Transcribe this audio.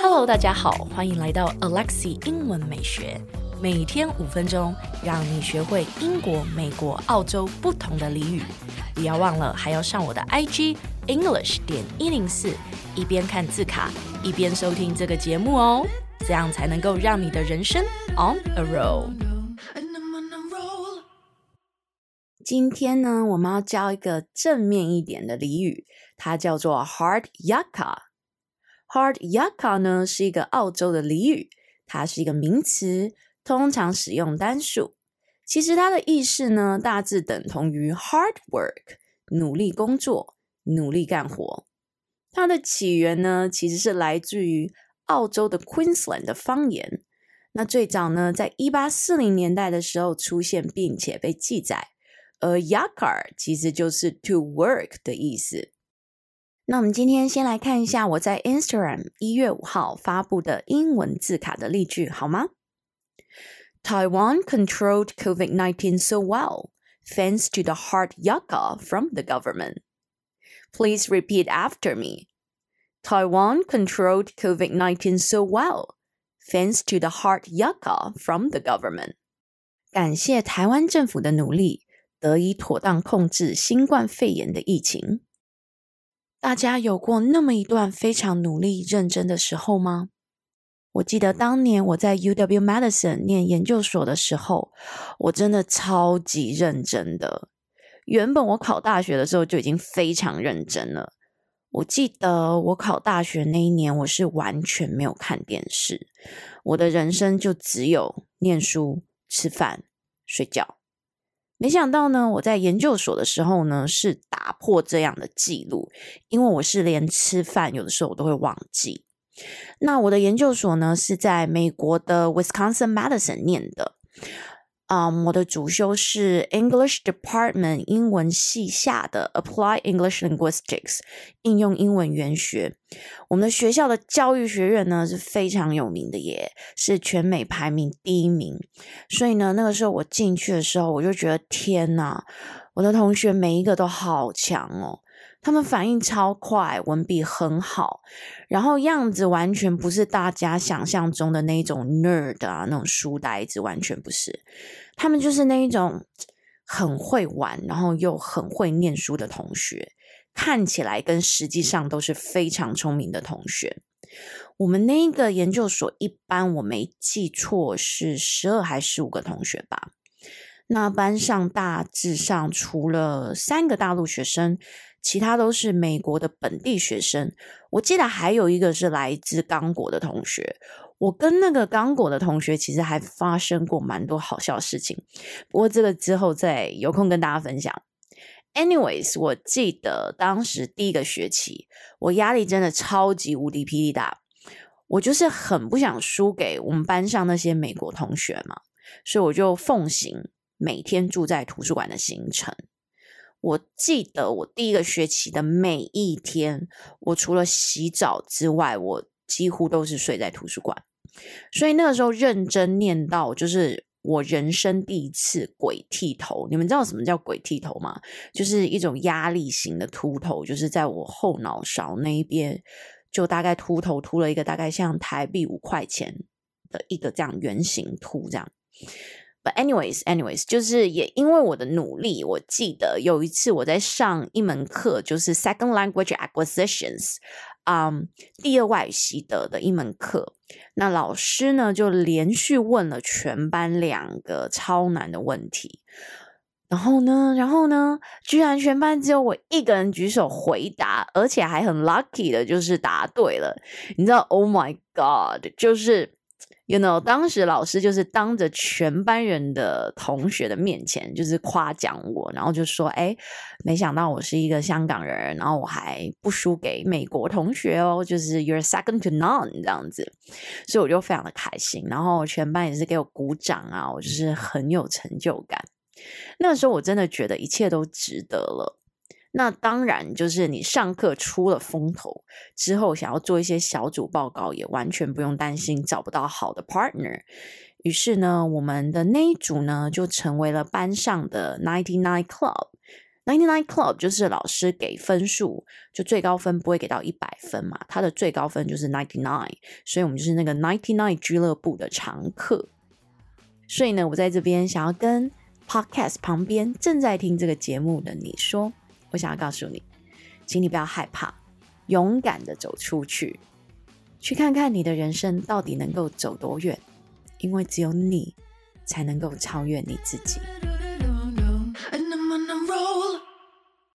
Hello，大家好，欢迎来到 Alexi 英文美学，每天五分钟，让你学会英国、美国、澳洲不同的俚语。不要忘了，还要上我的 IG English 点一零四，一边看字卡，一边收听这个节目哦，这样才能够让你的人生 on a roll。今天呢，我们要教一个正面一点的俚语，它叫做 Hard Yakka。Hard Yakka 呢是一个澳洲的俚语，它是一个名词，通常使用单数。其实它的意思呢，大致等同于 hard work，努力工作、努力干活。它的起源呢，其实是来自于澳洲的 Queensland 的方言。那最早呢，在一八四零年代的时候出现，并且被记载。而 Yakka 其实就是 to work 的意思。那我们今天先来看一下我在 Instagram 一月五号发布的英文字卡的例句，好吗？Taiwan controlled COVID-19 so well, thanks to the hard yakka from the government. Please repeat after me. Taiwan controlled COVID-19 so well, thanks to the hard yakka from the government. 感谢台湾政府的努力， 得以妥当控制新冠肺炎的疫情。大家有过那么一段非常努力认真的时候吗？我记得当年我在 UW Madison 念研究所的时候，我真的超级认真的。原本我考大学的时候就已经非常认真了。我记得我考大学那一年，我是完全没有看电视，我的人生就只有念书、吃饭、睡觉。没想到呢，我在研究所的时候呢，是打破这样的记录，因为我是连吃饭有的时候我都会忘记。那我的研究所呢，是在美国的 Wisconsin Madison 念的。啊我的主修是 English Department 英文系下的 Apply English Linguistics 应用英文语言学。我们的学校的教育学院呢是非常有名的耶，是全美排名第一名。所以呢，那个时候我进去的时候，我就觉得天哪，我的同学每一个都好强哦。他们反应超快，文笔很好，然后样子完全不是大家想象中的那种 nerd 啊，那种书呆子，完全不是。他们就是那一种很会玩，然后又很会念书的同学，看起来跟实际上都是非常聪明的同学。我们那个研究所一般我没记错是十二还是十五个同学吧？那班上大致上除了三个大陆学生。其他都是美国的本地学生，我记得还有一个是来自刚果的同学。我跟那个刚果的同学其实还发生过蛮多好笑的事情，不过这个之后再有空跟大家分享。Anyways，我记得当时第一个学期，我压力真的超级无敌霹雳大，我就是很不想输给我们班上那些美国同学嘛，所以我就奉行每天住在图书馆的行程。我记得我第一个学期的每一天，我除了洗澡之外，我几乎都是睡在图书馆。所以那个时候认真念到，就是我人生第一次鬼剃头。你们知道什么叫鬼剃头吗？就是一种压力型的秃头，就是在我后脑勺那一边，就大概秃头秃了一个大概像台币五块钱的一个这样圆形秃这样。But anyways, anyways，就是也因为我的努力，我记得有一次我在上一门课，就是 Second Language Acquisitions，嗯、第二外语习得的一门课。那老师呢就连续问了全班两个超难的问题，然后呢，然后呢，居然全班只有我一个人举手回答，而且还很 lucky 的就是答对了。你知道，Oh my God，就是。You know，当时老师就是当着全班人的同学的面前，就是夸奖我，然后就说：“哎，没想到我是一个香港人，然后我还不输给美国同学哦，就是 you're second to none 这样子。”所以我就非常的开心，然后全班也是给我鼓掌啊，我就是很有成就感。那时候我真的觉得一切都值得了。那当然，就是你上课出了风头之后，想要做一些小组报告，也完全不用担心找不到好的 partner。于是呢，我们的那一组呢，就成为了班上的 Ninety Nine Club。Ninety Nine Club 就是老师给分数，就最高分不会给到一百分嘛，他的最高分就是 Ninety Nine，所以我们就是那个 Ninety Nine 俱乐部的常客。所以呢，我在这边想要跟 Podcast 旁边正在听这个节目的你说，我想要告诉你，请你不要害怕，勇敢的走出去，去看看你的人生到底能够走多远，因为只有你才能够超越你自己。